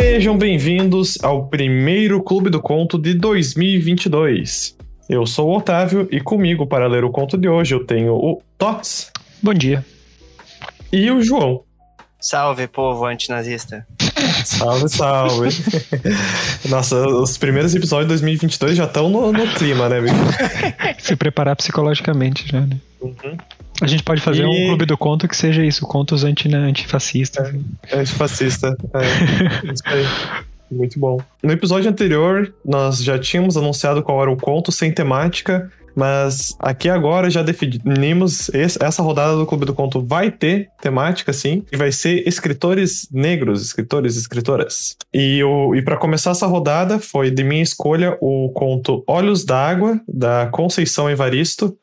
Sejam bem-vindos ao primeiro Clube do Conto de 2022. Eu sou o Otávio e comigo para ler o conto de hoje eu tenho o Tots. Bom dia. E o João. Salve, povo antinazista. Salve, salve. Nossa, os primeiros episódios de 2022 já estão no, no clima, né, bicho? Se preparar psicologicamente já, né? Uhum. A gente pode fazer e... um clube do conto que seja isso, contos anti, né, antifascistas. É, antifascista. É, isso aí. Muito bom. No episódio anterior, nós já tínhamos anunciado qual era o conto sem temática, mas aqui agora já definimos essa rodada do Clube do Conto vai ter temática, sim, e vai ser escritores negros, escritores e escritoras. E, e para começar essa rodada, foi de minha escolha o conto Olhos d'Água, da Conceição Evaristo,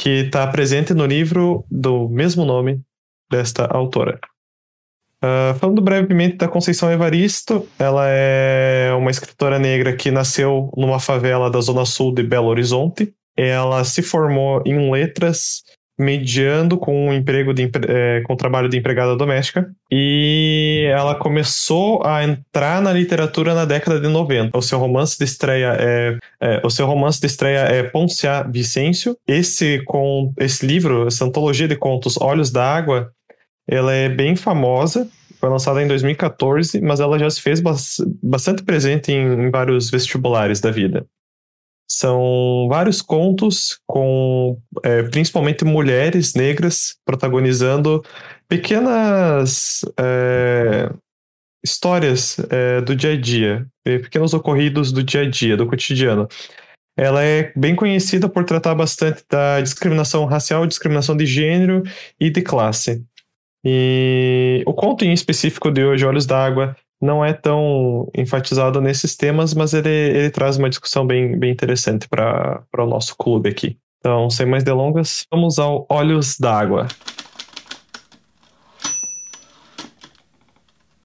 que está presente no livro do mesmo nome desta autora. Uh, falando brevemente da Conceição Evaristo, ela é uma escritora negra que nasceu numa favela da zona sul de Belo Horizonte. Ela se formou em letras, mediando com um emprego de, é, com trabalho de empregada doméstica e ela começou a entrar na literatura na década de 90. O seu romance de estreia é, é o seu romance de estreia é Poncia Vicêncio. Esse com esse livro, essa antologia de contos Olhos da Água, ela é bem famosa. Foi lançada em 2014, mas ela já se fez bastante presente em, em vários vestibulares da vida. São vários contos com é, principalmente mulheres negras protagonizando pequenas é, histórias é, do dia a dia, é, pequenos ocorridos do dia a dia, do cotidiano. Ela é bem conhecida por tratar bastante da discriminação racial, discriminação de gênero e de classe. E o conto em específico de hoje, Olhos d'Água, não é tão enfatizado nesses temas, mas ele, ele traz uma discussão bem, bem interessante para o nosso clube aqui. Então, sem mais delongas, vamos ao Olhos d'Água.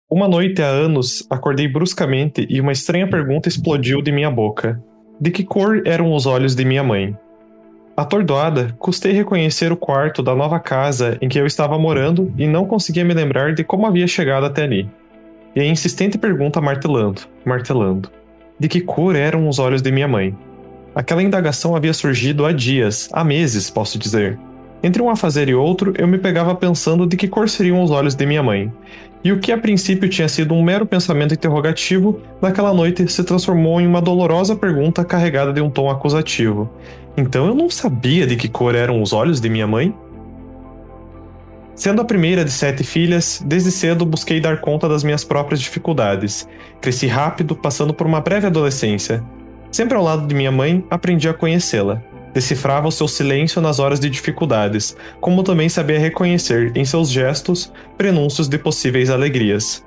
Uma noite há anos, acordei bruscamente e uma estranha pergunta explodiu de minha boca. De que cor eram os olhos de minha mãe? Atordoada, custei reconhecer o quarto da nova casa em que eu estava morando e não conseguia me lembrar de como havia chegado até ali. E a insistente pergunta martelando, martelando. De que cor eram os olhos de minha mãe? Aquela indagação havia surgido há dias, há meses, posso dizer. Entre um afazer e outro, eu me pegava pensando de que cor seriam os olhos de minha mãe. E o que a princípio tinha sido um mero pensamento interrogativo, naquela noite se transformou em uma dolorosa pergunta carregada de um tom acusativo. Então eu não sabia de que cor eram os olhos de minha mãe? Sendo a primeira de sete filhas, desde cedo busquei dar conta das minhas próprias dificuldades. Cresci rápido, passando por uma breve adolescência. Sempre ao lado de minha mãe, aprendi a conhecê-la. Decifrava o seu silêncio nas horas de dificuldades, como também sabia reconhecer em seus gestos prenúncios de possíveis alegrias.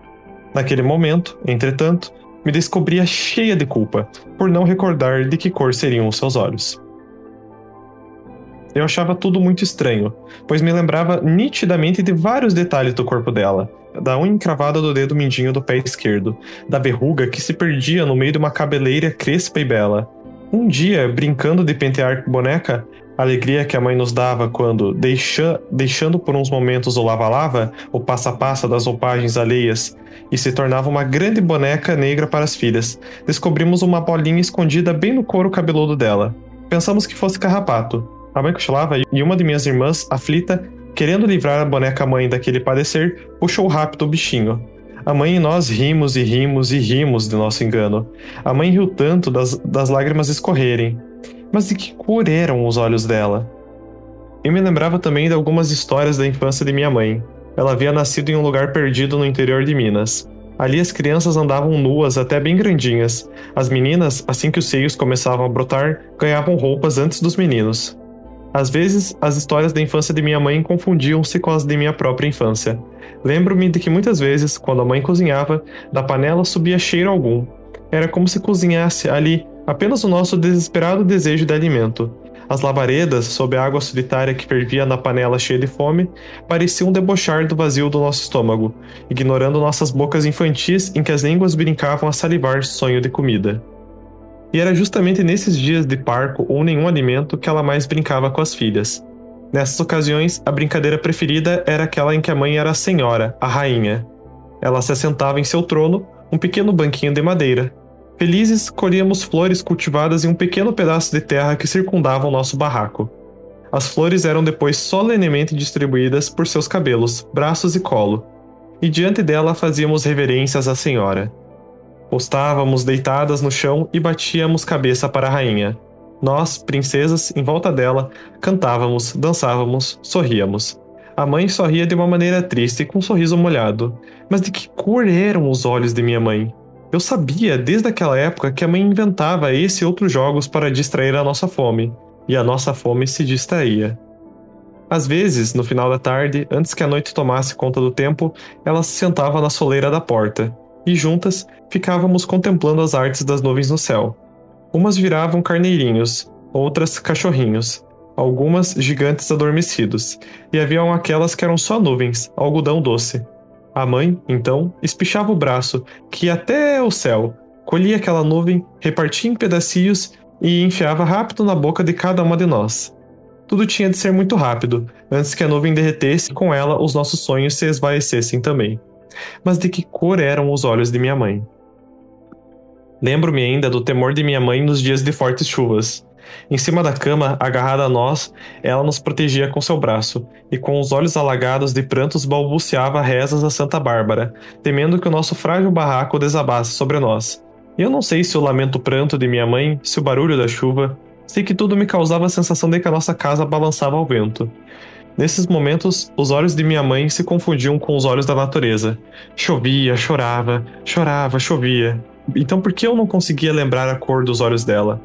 Naquele momento, entretanto, me descobria cheia de culpa por não recordar de que cor seriam os seus olhos. Eu achava tudo muito estranho, pois me lembrava nitidamente de vários detalhes do corpo dela. Da unha encravada do dedo mindinho do pé esquerdo, da verruga que se perdia no meio de uma cabeleira crespa e bela. Um dia, brincando de pentear boneca, a alegria que a mãe nos dava quando, deixa, deixando por uns momentos o lava-lava, o passa-passa das roupagens alheias, e se tornava uma grande boneca negra para as filhas, descobrimos uma bolinha escondida bem no couro cabeludo dela. Pensamos que fosse carrapato, a mãe cochilava e uma de minhas irmãs, aflita, querendo livrar a boneca mãe daquele padecer, puxou rápido o bichinho. A mãe e nós rimos e rimos e rimos de nosso engano. A mãe riu tanto das, das lágrimas escorrerem. Mas de que cor eram os olhos dela? Eu me lembrava também de algumas histórias da infância de minha mãe. Ela havia nascido em um lugar perdido no interior de Minas. Ali as crianças andavam nuas até bem grandinhas. As meninas, assim que os seios começavam a brotar, ganhavam roupas antes dos meninos. Às vezes, as histórias da infância de minha mãe confundiam-se com as de minha própria infância. Lembro-me de que muitas vezes, quando a mãe cozinhava, da panela subia cheiro algum. Era como se cozinhasse ali apenas o nosso desesperado desejo de alimento. As labaredas, sob a água solitária que fervia na panela cheia de fome, pareciam debochar do vazio do nosso estômago, ignorando nossas bocas infantis em que as línguas brincavam a salivar sonho de comida. E era justamente nesses dias de parco ou nenhum alimento que ela mais brincava com as filhas. Nessas ocasiões, a brincadeira preferida era aquela em que a mãe era a senhora, a rainha. Ela se assentava em seu trono, um pequeno banquinho de madeira. Felizes, colhíamos flores cultivadas em um pequeno pedaço de terra que circundava o nosso barraco. As flores eram depois solenemente distribuídas por seus cabelos, braços e colo, e diante dela fazíamos reverências à senhora. Postávamos deitadas no chão e batíamos cabeça para a rainha. Nós, princesas, em volta dela, cantávamos, dançávamos, sorríamos. A mãe sorria de uma maneira triste, com um sorriso molhado. Mas de que cor eram os olhos de minha mãe? Eu sabia, desde aquela época, que a mãe inventava esse e outros jogos para distrair a nossa fome. E a nossa fome se distraía. Às vezes, no final da tarde, antes que a noite tomasse conta do tempo, ela se sentava na soleira da porta, e juntas ficávamos contemplando as artes das nuvens no céu. Umas viravam carneirinhos, outras cachorrinhos, algumas gigantes adormecidos, e haviam aquelas que eram só nuvens, algodão doce. A mãe, então, espichava o braço, que até o céu, colhia aquela nuvem, repartia em pedacinhos e enfiava rápido na boca de cada uma de nós. Tudo tinha de ser muito rápido, antes que a nuvem derretesse e com ela os nossos sonhos se esvaecessem também. Mas de que cor eram os olhos de minha mãe? Lembro-me ainda do temor de minha mãe nos dias de fortes chuvas. Em cima da cama, agarrada a nós, ela nos protegia com seu braço, e com os olhos alagados de prantos balbuciava rezas a Santa Bárbara, temendo que o nosso frágil barraco desabasse sobre nós. E eu não sei se o lamento pranto de minha mãe, se o barulho da chuva, sei que tudo me causava a sensação de que a nossa casa balançava ao vento. Nesses momentos, os olhos de minha mãe se confundiam com os olhos da natureza. Chovia, chorava, chorava, chovia. Então por que eu não conseguia lembrar a cor dos olhos dela?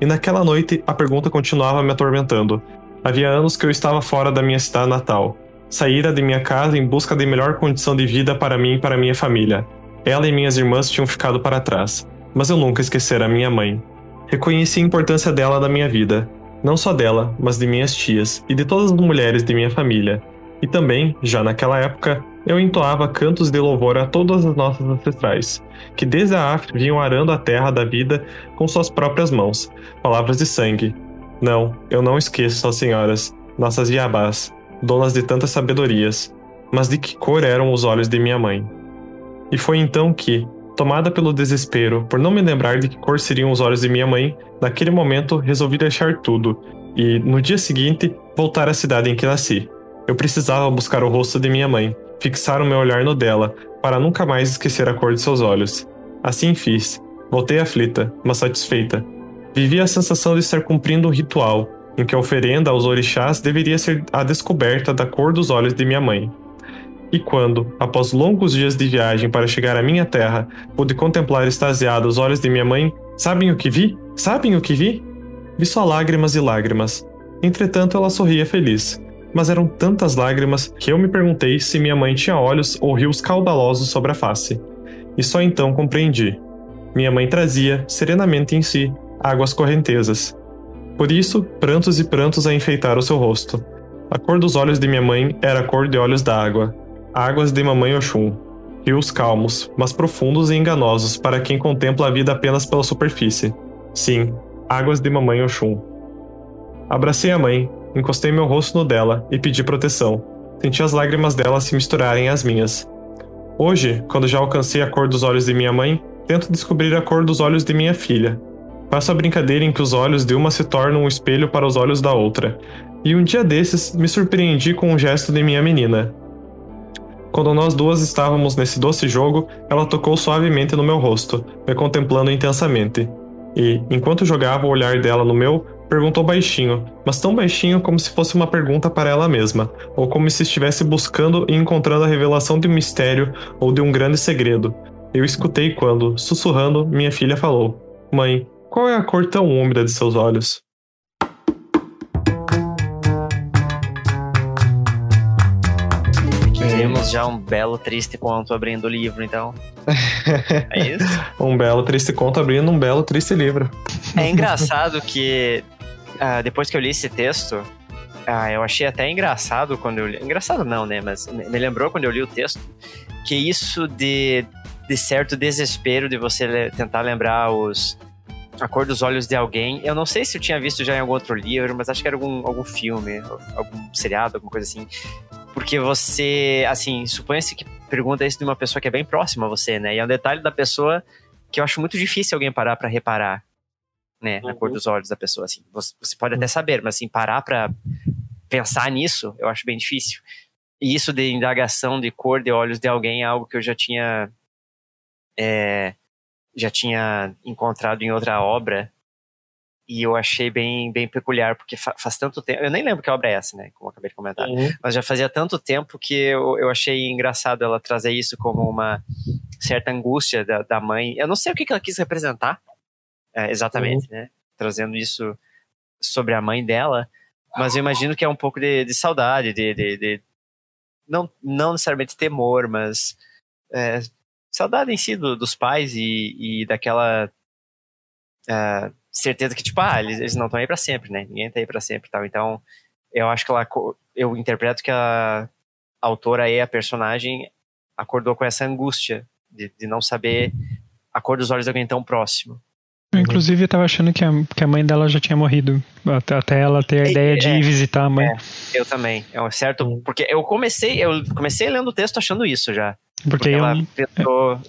E naquela noite a pergunta continuava me atormentando. Havia anos que eu estava fora da minha cidade natal. Saíra de minha casa em busca de melhor condição de vida para mim e para minha família. Ela e minhas irmãs tinham ficado para trás, mas eu nunca esquecera minha mãe. Reconheci a importância dela na minha vida, não só dela, mas de minhas tias e de todas as mulheres de minha família. E também, já naquela época, eu entoava cantos de louvor a todas as nossas ancestrais, que desde a África vinham arando a terra da vida com suas próprias mãos, palavras de sangue. Não, eu não esqueço as senhoras, nossas Yabás, donas de tantas sabedorias, mas de que cor eram os olhos de minha mãe. E foi então que, tomada pelo desespero por não me lembrar de que cor seriam os olhos de minha mãe, naquele momento resolvi deixar tudo e, no dia seguinte, voltar à cidade em que nasci. Eu precisava buscar o rosto de minha mãe, fixar o meu olhar no dela, para nunca mais esquecer a cor de seus olhos. Assim fiz. Voltei aflita, mas satisfeita. Vivi a sensação de estar cumprindo um ritual, em que a oferenda aos orixás deveria ser a descoberta da cor dos olhos de minha mãe. E quando, após longos dias de viagem para chegar à minha terra, pude contemplar extasiado os olhos de minha mãe, sabem o que vi? Sabem o que vi? Vi só lágrimas e lágrimas. Entretanto, ela sorria feliz mas eram tantas lágrimas que eu me perguntei se minha mãe tinha olhos ou rios caudalosos sobre a face. E só então compreendi. Minha mãe trazia, serenamente em si, águas correntezas. Por isso, prantos e prantos a enfeitar o seu rosto. A cor dos olhos de minha mãe era a cor de olhos da água. Águas de mamãe Oxum. Rios calmos, mas profundos e enganosos para quem contempla a vida apenas pela superfície. Sim, águas de mamãe Oxum. Abracei a mãe, Encostei meu rosto no dela e pedi proteção. Senti as lágrimas dela se misturarem às minhas. Hoje, quando já alcancei a cor dos olhos de minha mãe, tento descobrir a cor dos olhos de minha filha. Faço a brincadeira em que os olhos de uma se tornam um espelho para os olhos da outra. E um dia desses, me surpreendi com um gesto de minha menina. Quando nós duas estávamos nesse doce jogo, ela tocou suavemente no meu rosto, me contemplando intensamente. E, enquanto jogava o olhar dela no meu, Perguntou baixinho, mas tão baixinho como se fosse uma pergunta para ela mesma, ou como se estivesse buscando e encontrando a revelação de um mistério ou de um grande segredo. Eu escutei quando, sussurrando, minha filha falou: Mãe, qual é a cor tão úmida de seus olhos? Temos já um belo triste conto abrindo o livro, então. É isso? um belo triste conto abrindo um belo triste livro. É engraçado que ah, depois que eu li esse texto, ah, eu achei até engraçado quando eu li. Engraçado não, né? Mas me lembrou quando eu li o texto que isso de, de certo desespero de você tentar lembrar os, a cor dos olhos de alguém. Eu não sei se eu tinha visto já em algum outro livro, mas acho que era algum, algum filme, algum seriado, alguma coisa assim. Porque você, assim, supõe-se que pergunta isso de uma pessoa que é bem próxima a você, né? E é um detalhe da pessoa que eu acho muito difícil alguém parar para reparar, né? Na cor uhum. dos olhos da pessoa, assim. Você, você pode até saber, mas assim, parar para pensar nisso, eu acho bem difícil. E isso de indagação de cor de olhos de alguém é algo que eu já tinha é, já tinha encontrado em outra obra e eu achei bem, bem peculiar, porque fa faz tanto tempo. Eu nem lembro que obra é essa, né? Como eu acabei de comentar. Uhum. Mas já fazia tanto tempo que eu, eu achei engraçado ela trazer isso como uma certa angústia da, da mãe. Eu não sei o que, que ela quis representar é, exatamente, uhum. né? Trazendo isso sobre a mãe dela. Mas eu imagino que é um pouco de, de saudade, de, de, de, não, não necessariamente temor, mas é, saudade em si do, dos pais e, e daquela. Uh, certeza que, tipo, ah, eles, eles não estão aí para sempre, né? Ninguém tá aí para sempre tal. Então, eu acho que ela. Eu interpreto que a autora e a personagem acordou com essa angústia de, de não saber a cor dos olhos de alguém tão próximo. Inclusive, eu tava achando que a, que a mãe dela já tinha morrido. Até, até ela ter a é, ideia de é, ir visitar a mãe. É, eu também. É um certo. Porque eu comecei, eu comecei lendo o texto achando isso já. Porque, porque ela eu, tentou.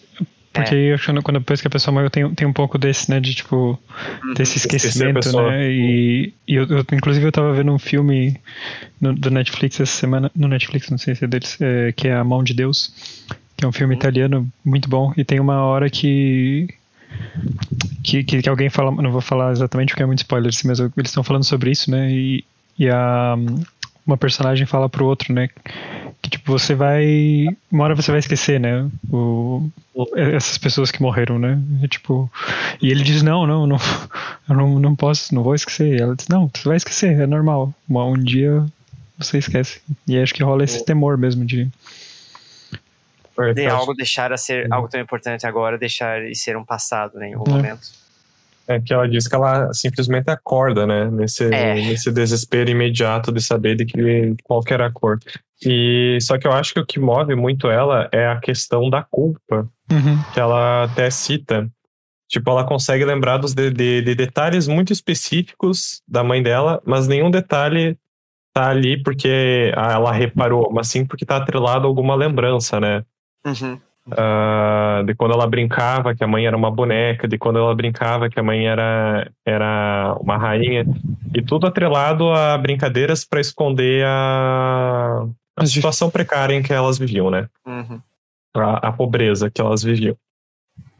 Porque é. eu, quando depois que a pessoa morre, tem, tem um pouco desse, né, de tipo, uhum. desse esquecimento, né, e, e eu, eu, inclusive eu tava vendo um filme no, do Netflix essa semana, no Netflix, não sei se é deles, é, que é A Mão de Deus, que é um filme uhum. italiano muito bom, e tem uma hora que, que, que, que alguém fala, não vou falar exatamente porque é muito spoiler, assim, mas eles estão falando sobre isso, né, e, e a, uma personagem fala pro outro, né, que tipo, você vai. Uma hora você vai esquecer, né? O, essas pessoas que morreram, né? E, tipo. E ele diz, não, não, não, eu não, não posso, não vou esquecer. E ela diz, não, você vai esquecer, é normal. Um, um dia você esquece. E acho que rola esse temor mesmo de. De algo deixar a ser algo tão importante agora, deixar e ser um passado, né, em algum é. momento. É que ela diz que ela simplesmente acorda, né? Nesse, é. nesse desespero imediato de saber de que qual que era a cor. E só que eu acho que o que move muito ela é a questão da culpa, uhum. que ela até cita. Tipo, ela consegue lembrar dos de, de, de, detalhes muito específicos da mãe dela, mas nenhum detalhe tá ali porque ela reparou, mas sim porque tá atrelado a alguma lembrança, né? Uhum. Uh, de quando ela brincava que a mãe era uma boneca, de quando ela brincava que a mãe era, era uma rainha, e tudo atrelado a brincadeiras para esconder a, a situação precária em que elas viviam, né? Uhum. A, a, pobreza que elas viviam.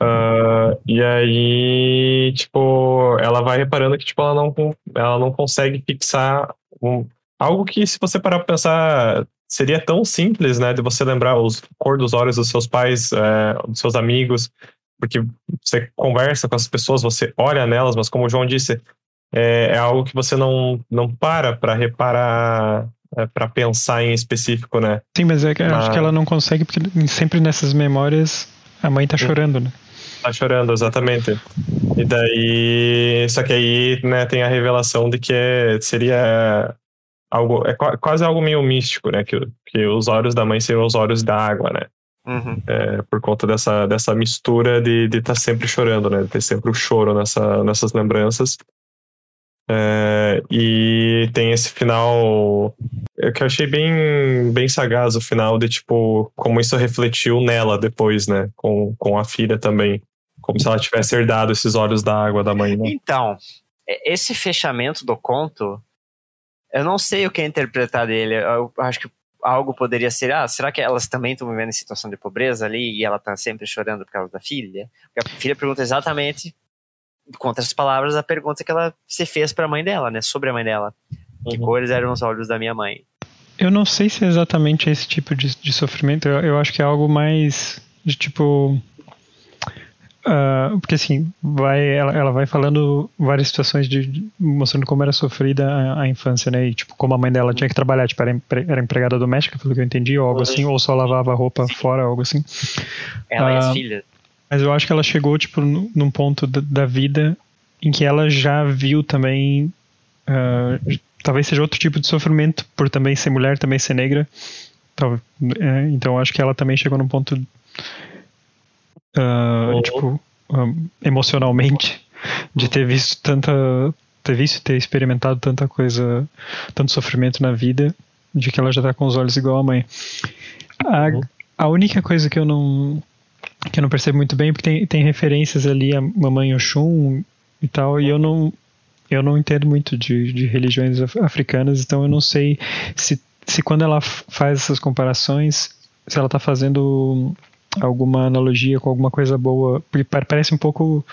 Uh, e aí, tipo, ela vai reparando que tipo, ela, não, ela não consegue fixar um, algo que, se você parar pra pensar, seria tão simples, né, de você lembrar os cor dos olhos dos seus pais, é, dos seus amigos, porque você conversa com as pessoas, você olha nelas, mas como o João disse, é, é algo que você não, não para para reparar, é, para pensar em específico, né? Sim, mas é acho que ela não consegue, porque sempre nessas memórias a mãe tá chorando, né? Tá chorando, exatamente. E daí. Só que aí, né, tem a revelação de que seria algo é quase algo meio místico, né? Que, que os olhos da mãe seriam os olhos da água, né? Uhum. É, por conta dessa, dessa mistura de estar de tá sempre chorando, né? De ter sempre o choro nessa, nessas lembranças. É, e tem esse final que eu achei bem, bem sagaz o final de tipo como isso refletiu nela depois, né? Com, com a filha também. Como se ela tivesse herdado esses olhos da água da mãe. Né? Então, esse fechamento do conto eu não sei o que é interpretar dele. Eu acho que algo poderia ser, ah, será que elas também estão vivendo em situação de pobreza ali e ela está sempre chorando por causa da filha? Porque a filha pergunta exatamente, com outras palavras, a pergunta que ela se fez para a mãe dela, né? Sobre a mãe dela. Que uhum. cores eram os olhos da minha mãe? Eu não sei se é exatamente esse tipo de, de sofrimento. Eu, eu acho que é algo mais de tipo Uh, porque assim, vai, ela, ela, vai falando várias situações de, de, mostrando como era sofrida a, a, infância, né? E tipo, como a mãe dela tinha que trabalhar, tipo, era, empre, era empregada doméstica, pelo que eu entendi, ou algo assim, ou só lavava roupa Sim. fora, algo assim. Ela uh, e as ah, filhas. Mas eu acho que ela chegou, tipo, num ponto da, da vida em que ela já viu também. Uh, talvez seja outro tipo de sofrimento, por também ser mulher, também ser negra. Então, é, então acho que ela também chegou num ponto uh, tipo, um, emocionalmente, de ter visto tanta. ter visto ter experimentado tanta coisa, tanto sofrimento na vida, de que ela já tá com os olhos igual a mãe. A, a única coisa que eu não que eu não percebo muito bem, porque tem, tem referências ali a Mamãe Oxum e tal, e eu não eu não entendo muito de, de religiões africanas, então eu não sei se, se quando ela faz essas comparações, se ela está fazendo alguma analogia com alguma coisa boa, porque parece um pouco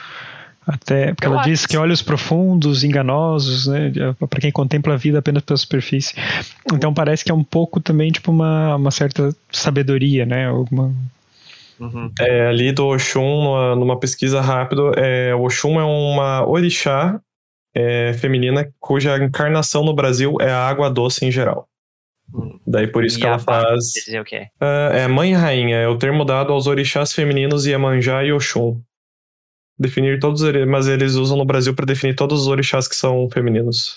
até porque eu ela diz que olhos profundos, enganosos, né, para quem contempla a vida apenas pela superfície. Então parece que é um pouco também tipo uma, uma certa sabedoria, né, alguma Uhum. É, ali do Oxum, numa, numa pesquisa rápida, é, o Oxum é uma orixá é, feminina cuja encarnação no Brasil é a água doce em geral. Daí por isso e que ela faz. Dizer o quê? Uh, é mãe e rainha, é o termo dado aos orixás femininos Iemanjá e Oxum definir todos eles, mas eles usam no Brasil para definir todos os orixás que são femininos.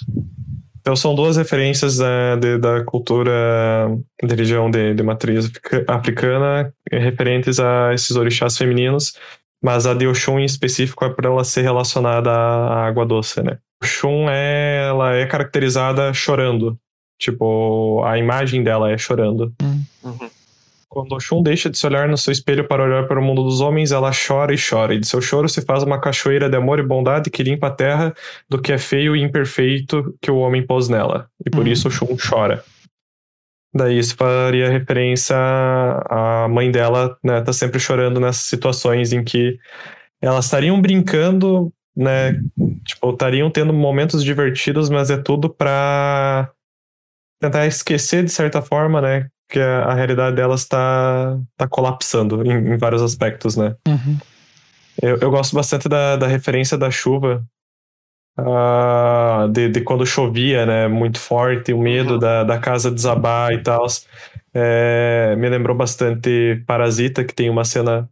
Então são duas referências né, de, da cultura de religião de, de matriz africana referentes a esses orixás femininos, mas a de Oxum em específico é por ela ser relacionada à água doce, né? Oxum é, ela é caracterizada chorando, tipo a imagem dela é chorando. Uhum. Quando Oxum deixa de se olhar no seu espelho para olhar para o mundo dos homens, ela chora e chora, e de seu choro se faz uma cachoeira de amor e bondade que limpa a terra do que é feio e imperfeito que o homem pôs nela. E por uhum. isso Oxum chora. Daí isso faria referência à mãe dela, né, tá sempre chorando nessas situações em que elas estariam brincando, né, tipo, estariam tendo momentos divertidos, mas é tudo pra tentar esquecer de certa forma, né, que a, a realidade delas está tá colapsando em, em, vários aspectos, né? Uhum. Eu, eu gosto bastante da, da referência da chuva, uh, de, de quando chovia, né? Muito forte, o medo uhum. da, da casa desabar e tal. É, me lembrou bastante Parasita, que tem uma cena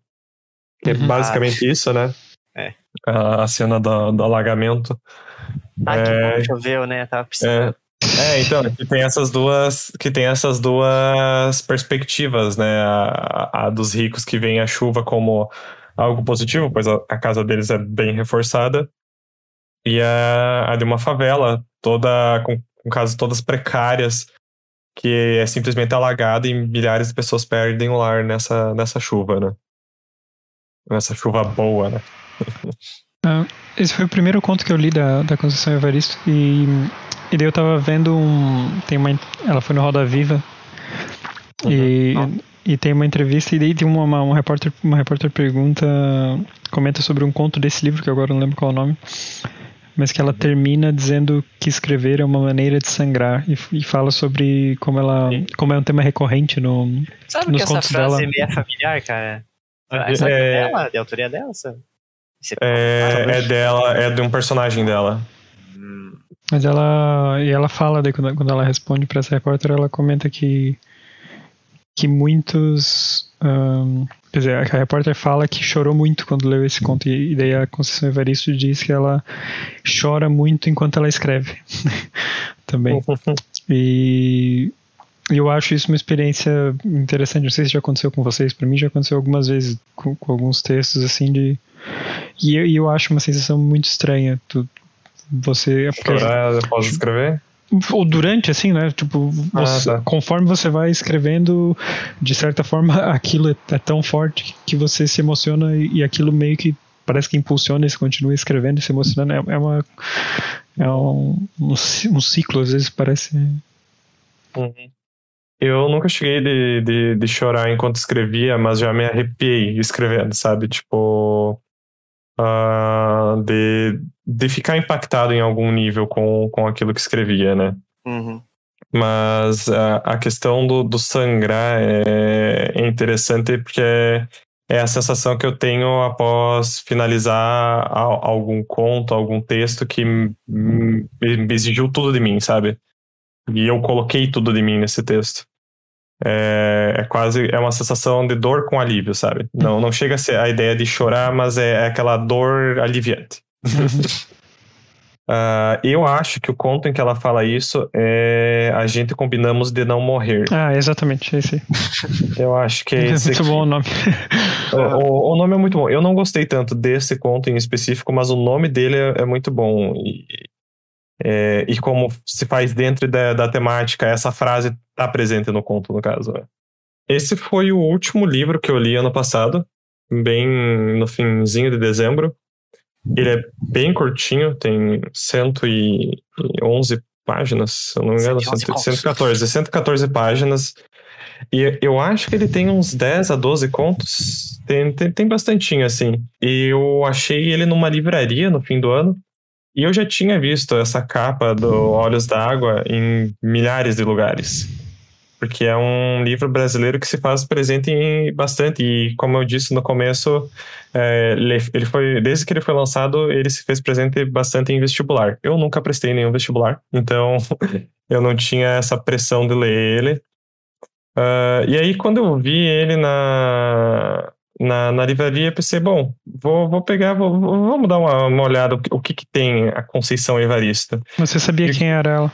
que é uhum. basicamente ah, isso, né? É. A, a cena do, do alagamento. Ah, é, que bom, choveu, né? Tava precisando. É, é, então, que tem essas duas, que tem essas duas perspectivas, né? A, a dos ricos que veem a chuva como algo positivo, pois a, a casa deles é bem reforçada, e a, a de uma favela toda com, com casas todas precárias, que é simplesmente alagada e milhares de pessoas perdem o lar nessa, nessa chuva, né? Nessa chuva boa, né? Ah, esse foi o primeiro conto que eu li da, da Conceição Evaristo e e daí eu tava vendo um. Tem uma, ela foi no Roda Viva. Uhum. E, e tem uma entrevista, e daí tem uma, uma, uma, repórter, uma repórter pergunta. Comenta sobre um conto desse livro, que agora não lembro qual é o nome. Mas que ela termina dizendo que escrever é uma maneira de sangrar. E, e fala sobre como ela. como é um tema recorrente no, Sabe nos que contos essa frase dela. é familiar, cara? Essa é, é dela, de autoria dela, sabe? É, é dela, é de um personagem dela. Mas ela. E ela fala, daí, quando, quando ela responde para essa repórter, ela comenta que. que muitos. Um, quer dizer, a repórter fala que chorou muito quando leu esse conto, e, daí a Conceição Evaristo diz que ela chora muito enquanto ela escreve. Também. e. eu acho isso uma experiência interessante. Não sei se já aconteceu com vocês. Para mim já aconteceu algumas vezes com, com alguns textos assim de e eu, eu acho uma sensação muito estranha. Tu, você. Chorar após escrever? Ou durante, assim, né? Tipo, ah, você, tá. conforme você vai escrevendo, de certa forma, aquilo é, é tão forte que você se emociona e, e, aquilo meio que parece que impulsiona e você continua escrevendo e se emocionando. É, é uma. É um, um, um, ciclo, às vezes parece. Uhum. Eu nunca cheguei de, de, de chorar enquanto escrevia, mas já me arrepiei escrevendo, sabe? Tipo uh, de, de ficar impactado em algum nível com, com aquilo que escrevia, né? Uhum. Mas a, a questão do, do sangrar é, é interessante porque é, é a sensação que eu tenho após finalizar algum conto, algum texto que exigiu tudo de mim, sabe? E eu coloquei tudo de mim nesse texto. É, é, quase é uma sensação de dor com alívio, sabe? Não, não chega a ser a ideia de chorar, mas é, é aquela dor aliviante. uh, eu acho que o conto em que ela fala isso é a gente combinamos de não morrer. Ah, exatamente, é esse. Eu acho que é esse. É muito aqui. bom o nome. O, o, o, nome é muito bom. Eu não gostei tanto desse conto em específico, mas o nome dele é, é muito bom. E, é, e como se faz dentro da, da temática, essa frase está presente no conto, no caso. esse foi o último livro que eu li ano passado, bem no finzinho de dezembro. Ele é bem curtinho, tem 111 páginas, se eu não me engano, 114, 114 páginas. E eu acho que ele tem uns 10 a 12 contos. Tem, tem, tem bastantinho, assim. E eu achei ele numa livraria no fim do ano. E eu já tinha visto essa capa do Olhos d'Água em milhares de lugares. Porque é um livro brasileiro que se faz presente em bastante. E como eu disse no começo, é, ele foi, desde que ele foi lançado, ele se fez presente bastante em vestibular. Eu nunca prestei nenhum vestibular, então eu não tinha essa pressão de ler ele. Uh, e aí, quando eu vi ele na, na, na livraria, pensei, bom, vou, vou pegar, vou, vamos dar uma, uma olhada o que, o que, que tem a Conceição Evarista. Você sabia e, quem era ela?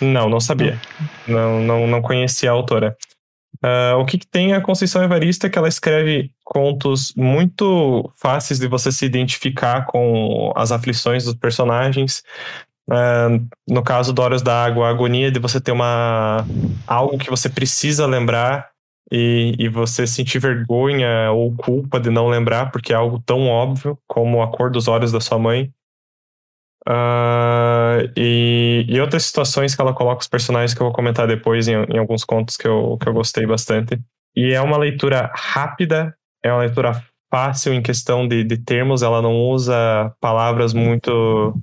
Não, não sabia. Não, não, não conhecia a autora. Uh, o que, que, tem a Conceição Evarista é que ela escreve contos muito fáceis de você se identificar com as aflições dos personagens. Uh, no caso do Horas da Água, a agonia de você ter uma algo que você precisa lembrar e, e você sentir vergonha ou culpa de não lembrar, porque é algo tão óbvio como a cor dos olhos da sua mãe. Uh, e, e, outras situações que ela coloca os personagens que eu vou comentar depois em, em alguns contos que eu, que eu gostei bastante. E é uma leitura rápida, é uma leitura fácil em questão de, de termos, ela não usa palavras muito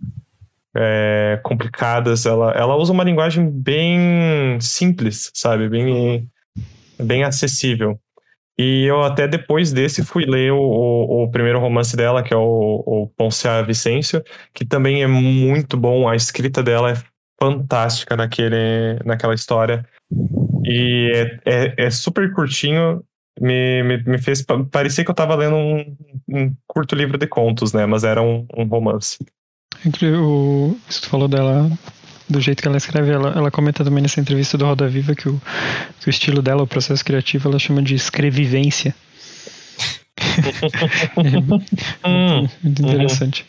é, complicadas, ela, ela usa uma linguagem bem simples, sabe? Bem, bem acessível. E eu até depois desse fui ler o, o, o primeiro romance dela, que é o, o Poncia Vicêncio, que também é muito bom, a escrita dela é fantástica naquele, naquela história. E é, é, é super curtinho, me, me, me, fez parecer que eu estava lendo um, um, curto livro de contos, né? Mas era um, um romance. O, você falou dela, do jeito que ela escreve, ela, ela comenta também nessa entrevista do Roda Viva que o, que o estilo dela, o processo criativo, ela chama de escrevivência. é, muito interessante.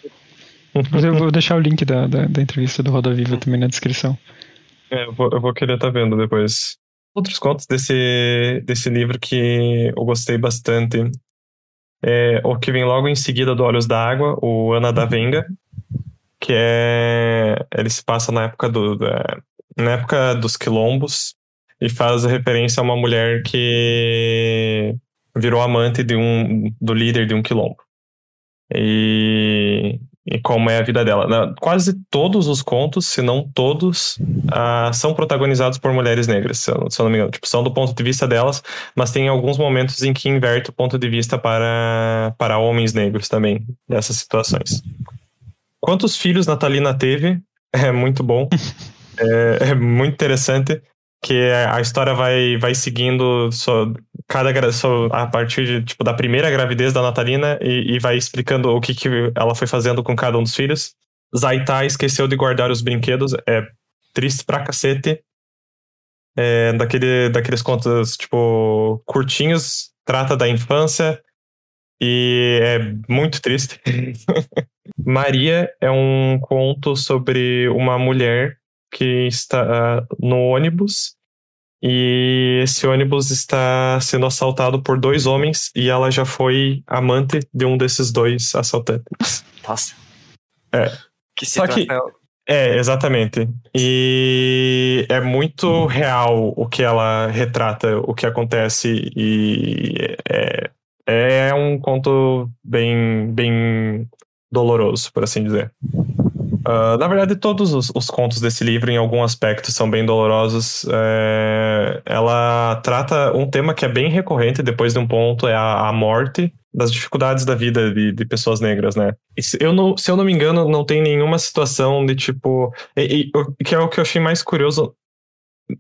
Mas eu vou deixar o link da, da, da entrevista do Roda Viva também na descrição. É, eu vou, eu vou querer estar tá vendo depois. Outros contos desse, desse livro que eu gostei bastante é o que vem logo em seguida do Olhos da Água, o Ana da Venga, que é ele se passa na época do da, na época dos quilombos e faz referência a uma mulher que virou amante de um do líder de um quilombo e, e como é a vida dela. Quase todos os contos, se não todos, uh, são protagonizados por mulheres negras, se eu, se eu, não me engano. Tipo, são do ponto de vista delas, mas tem alguns momentos em que inverte o ponto de vista para, para homens negros também, nessas situações. Quantos filhos Natalina teve? É muito bom. é, é, muito interessante que a história vai, vai seguindo só, cada só, a partir de, tipo, da primeira gravidez da Natalina e, e vai explicando o que, que ela foi fazendo com cada um dos filhos. Zaita esqueceu de guardar os brinquedos. É triste pra cacete. É, daquele, daqueles contos, tipo, curtinhos, trata da infância e é muito triste. Maria é um conto sobre uma mulher que está no ônibus e esse ônibus está sendo assaltado por dois homens e ela já foi amante de um desses dois assaltantes. Nossa. É. Que situação. Só que, é, exatamente. E é muito real o que ela retrata, o que acontece e é, é um conto bem, bem doloroso, por assim dizer. Uh, na verdade, todos os, os, contos desse livro, em algum aspecto, são bem dolorosos. É, ela trata um tema que é bem recorrente depois de um ponto, é a, a morte das dificuldades da vida de, de pessoas negras, né? Se eu, não, se eu não me engano, não tem nenhuma situação de tipo... E, e, que é o que eu achei mais curioso.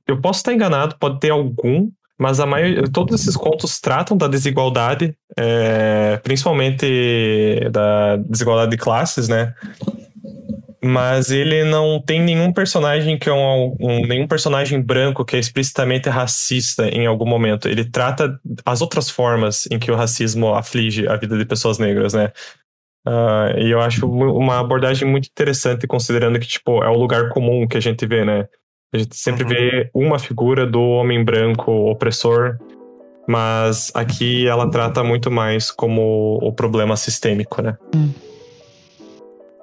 Eu posso estar enganado, pode ter algum, mas a maioria, todos esses contos tratam da desigualdade, é, principalmente da desigualdade de classes, né? Mas ele não tem nenhum personagem que é um, um, nenhum personagem branco que é explicitamente racista em algum momento. Ele trata as outras formas em que o racismo aflige a vida de pessoas negras, né? Uh, e eu acho uma abordagem muito interessante, considerando que, tipo, é o lugar comum que a gente vê, né? A gente sempre uhum. vê uma figura do homem branco opressor Mas aqui ela trata muito mais como o problema sistêmico, né? Hum.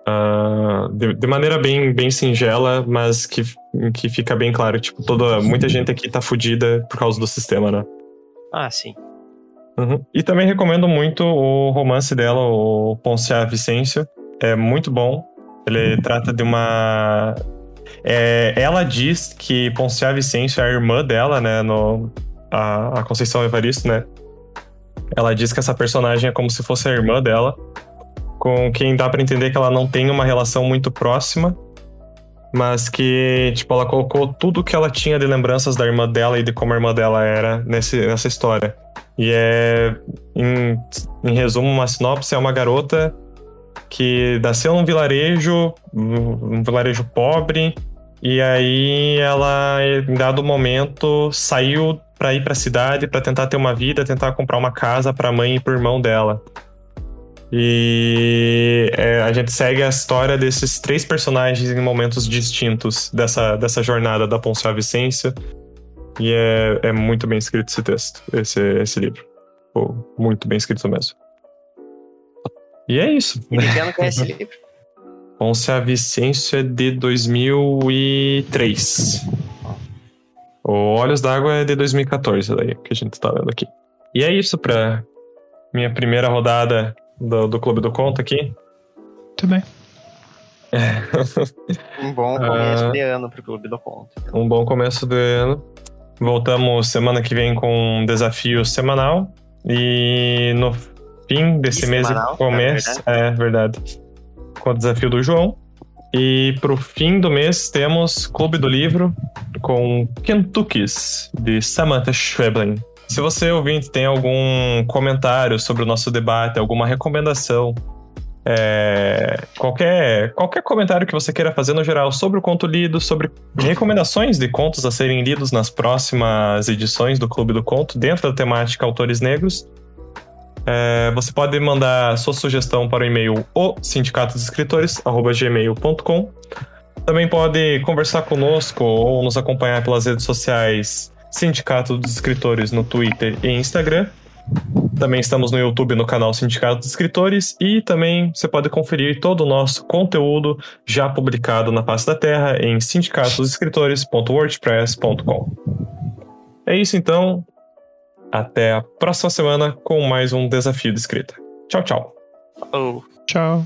Uh, de, de, maneira bem, bem singela, mas que, que fica bem claro. Tipo, toda, muita gente aqui tá fodida por causa do sistema, né? Ah, sim. Uhum. E também recomendo muito o romance dela, o Poncia Vicêncio. É muito bom. Ele trata de uma. É, ela diz que Poncia Vicêncio é a irmã dela, né? No, a, a Conceição Evaristo, né? Ela diz que essa personagem é como se fosse a irmã dela com quem dá para entender que ela não tem uma relação muito próxima, mas que, tipo, ela colocou tudo que ela tinha de lembranças da irmã dela e de como a irmã dela era nesse, nessa história. E é, em, em resumo, uma sinopse é uma garota que nasceu num vilarejo, um vilarejo pobre, e aí ela, em dado momento, saiu para ir para a cidade para tentar ter uma vida, tentar comprar uma casa para a mãe e para o irmão dela. E é, a gente segue a história desses três personagens em momentos distintos dessa, dessa jornada da Poncia Vicência. E é, é muito bem escrito esse texto, esse, esse livro. Pô, muito bem escrito mesmo. E é isso. E de que ano que é esse livro? Vicência é de 2003. O Olhos d'Água é de 2014, daí, que a gente tá vendo aqui. E é isso pra minha primeira rodada do, do Clube do Conto aqui. Muito bem. um bom começo uh, de ano pro Clube do Conto. Então. Um bom começo de ano. Voltamos semana que vem com um desafio semanal. E no fim desse e mês começa. É, é verdade. Com o desafio do João. E pro fim do mês temos Clube do Livro com Kentuckys, de Samantha Schweblin. Se você, ouvinte, tem algum comentário sobre o nosso debate, alguma recomendação, é, qualquer, qualquer comentário que você queira fazer no geral sobre o conto lido, sobre recomendações de contos a serem lidos nas próximas edições do Clube do Conto, dentro da temática Autores Negros, é, você pode mandar sua sugestão para o e-mail o sindicatosescritores.gmail.com Também pode conversar conosco ou nos acompanhar pelas redes sociais Sindicato dos Escritores no Twitter e Instagram. Também estamos no YouTube no canal Sindicato dos Escritores e também você pode conferir todo o nosso conteúdo já publicado na face da Terra em sindicatosescritores.wordpress.com. É isso então. Até a próxima semana com mais um desafio de escrita. Tchau, tchau. Oh. Tchau.